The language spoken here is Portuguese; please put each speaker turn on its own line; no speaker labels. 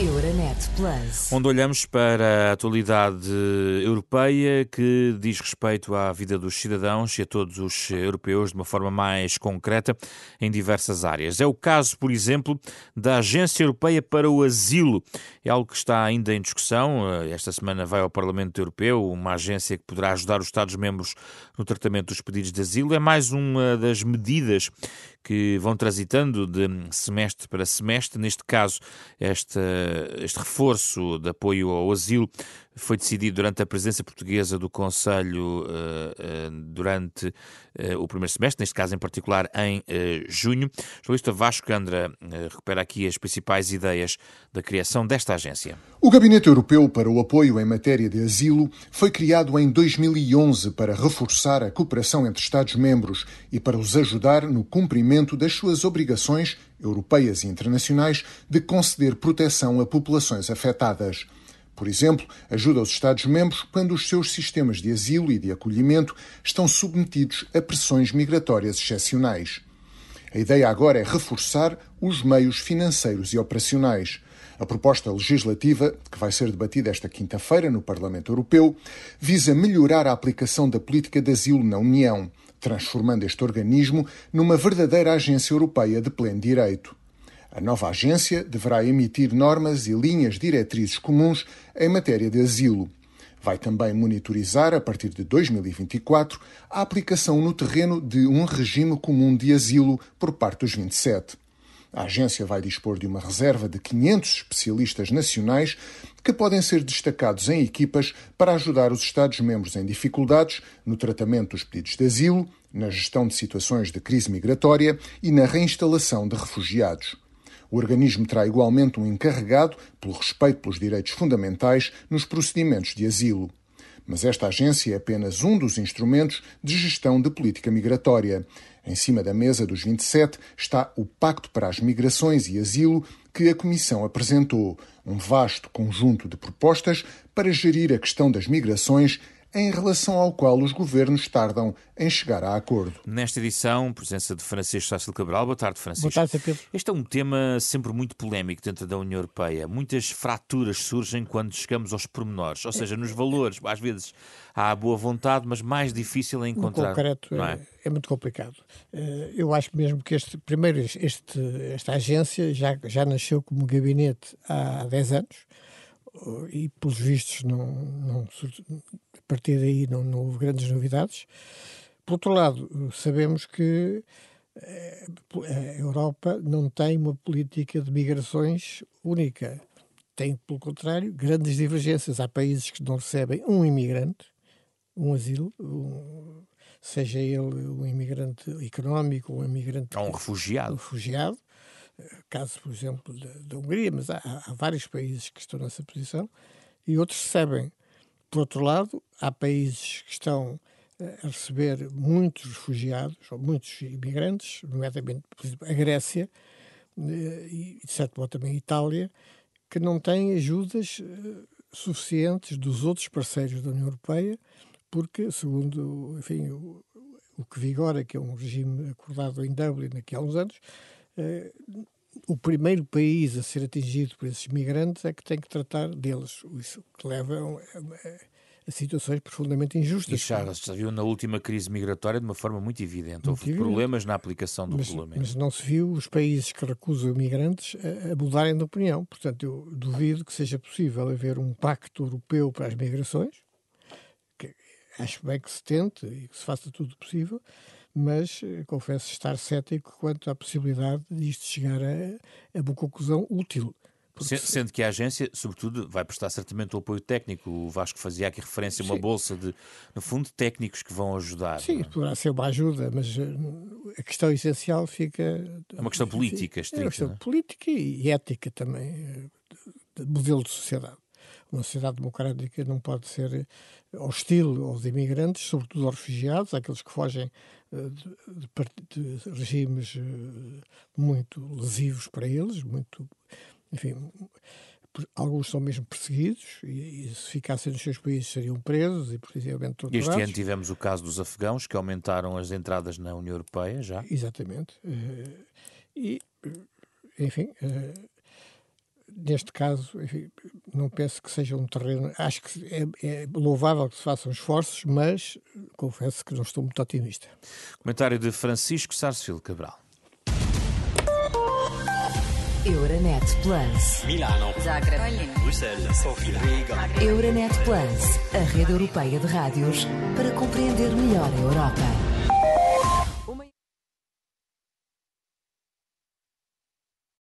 Euronet Plus.
Onde olhamos para a atualidade europeia que diz respeito à vida dos cidadãos e a todos os europeus de uma forma mais concreta em diversas áreas. É o caso, por exemplo, da Agência Europeia para o Asilo. É algo que está ainda em discussão. Esta semana vai ao Parlamento Europeu, uma agência que poderá ajudar os Estados-membros no tratamento dos pedidos de asilo. É mais uma das medidas que vão transitando de semestre para semestre. Neste caso, esta, este reforço de apoio ao asilo foi decidido durante a presença portuguesa do Conselho uh, uh, durante uh, o primeiro semestre, neste caso em particular em junho. O jornalista Vasco Andra recupera aqui as principais ideias da criação desta agência.
O Gabinete Europeu para o Apoio em Matéria de Asilo foi criado em 2011 para reforçar a cooperação entre Estados-membros e para os ajudar no cumprimento das suas obrigações europeias e internacionais de conceder proteção a populações afetadas. Por exemplo, ajuda os Estados-membros quando os seus sistemas de asilo e de acolhimento estão submetidos a pressões migratórias excepcionais. A ideia agora é reforçar os meios financeiros e operacionais. A proposta legislativa, que vai ser debatida esta quinta-feira no Parlamento Europeu, visa melhorar a aplicação da política de asilo na União, transformando este organismo numa verdadeira agência europeia de pleno direito. A nova agência deverá emitir normas e linhas diretrizes comuns em matéria de asilo. Vai também monitorizar, a partir de 2024, a aplicação no terreno de um regime comum de asilo por parte dos 27. A agência vai dispor de uma reserva de 500 especialistas nacionais que podem ser destacados em equipas para ajudar os Estados-membros em dificuldades no tratamento dos pedidos de asilo, na gestão de situações de crise migratória e na reinstalação de refugiados. O organismo terá igualmente um encarregado pelo respeito pelos direitos fundamentais nos procedimentos de asilo. Mas esta agência é apenas um dos instrumentos de gestão de política migratória. Em cima da mesa dos 27 está o Pacto para as Migrações e Asilo, que a Comissão apresentou, um vasto conjunto de propostas para gerir a questão das migrações em relação ao qual os governos tardam em chegar a acordo.
Nesta edição, presença de Francisco Sácil Cabral. Boa tarde, Francisco.
Boa tarde, Pedro.
Este é um tema sempre muito polémico dentro da União Europeia. Muitas fraturas surgem quando chegamos aos pormenores, ou seja, nos valores. Às vezes há boa vontade, mas mais difícil a encontrar.
No concreto é? É, é? muito complicado. Eh, eu acho mesmo que este, primeiro, este, esta agência já, já nasceu como gabinete há 10 anos e, pelos vistos, não, não, a partir daí não, não houve grandes novidades. Por outro lado, sabemos que eh, a Europa não tem uma política de migrações única. Tem, pelo contrário, grandes divergências. Há países que não recebem um imigrante, um asilo, um, seja ele um imigrante económico ou um imigrante.
Ou um refugiado.
Um refugiado. Caso, por exemplo, da, da Hungria, mas há, há vários países que estão nessa posição e outros recebem por outro lado, há países que estão eh, a receber muitos refugiados, ou muitos imigrantes, nomeadamente, por exemplo, a Grécia eh, e, de certo modo, também a Itália, que não têm ajudas eh, suficientes dos outros parceiros da União Europeia, porque, segundo enfim, o, o que vigora, que é um regime acordado em Dublin aqui há uns anos, o primeiro país a ser atingido por esses migrantes é que tem que tratar deles. Isso que leva a, a situações profundamente injustas.
E já se viu na última crise migratória de uma forma muito evidente. Muito Houve evidente. problemas na aplicação do
mas,
regulamento.
Mas não se viu os países que recusam imigrantes a, a mudarem de opinião. Portanto, eu duvido que seja possível haver um pacto europeu para as migrações, que acho bem que se tente e que se faça tudo possível, mas eh, confesso estar cético quanto à possibilidade disto chegar a, a uma conclusão útil.
Porque... Sendo que a agência, sobretudo, vai prestar certamente o apoio técnico. O Vasco fazia aqui referência a uma Sim. bolsa de, no fundo, técnicos que vão ajudar.
Sim,
é?
poderá ser uma ajuda, mas eh, a questão essencial fica.
É uma questão política, estrita. É uma questão
é? política e ética também, eh, de modelo de sociedade. Uma sociedade democrática não pode ser hostil aos imigrantes, sobretudo aos refugiados, àqueles que fogem eh, de, de, de regimes eh, muito lesivos para eles, muito, enfim, alguns são mesmo perseguidos e, e, se ficassem nos seus países seriam presos e precisamente torturados.
Este ano tivemos o caso dos afegãos que aumentaram as entradas na União Europeia já.
Exatamente. Eh, e, enfim, neste caso, enfim, não penso que seja um terreno. Acho que é, é, louvável que se façam esforços, mas confesso que não estou muito otimista.
Comentário de Francisco Sarsfield Cabral.
Euronet Plus.
Milano.
Zagreb.
Bruxelas. Sofia. Riga.
Euronet Plus, a rede europeia de rádios para compreender melhor a Europa.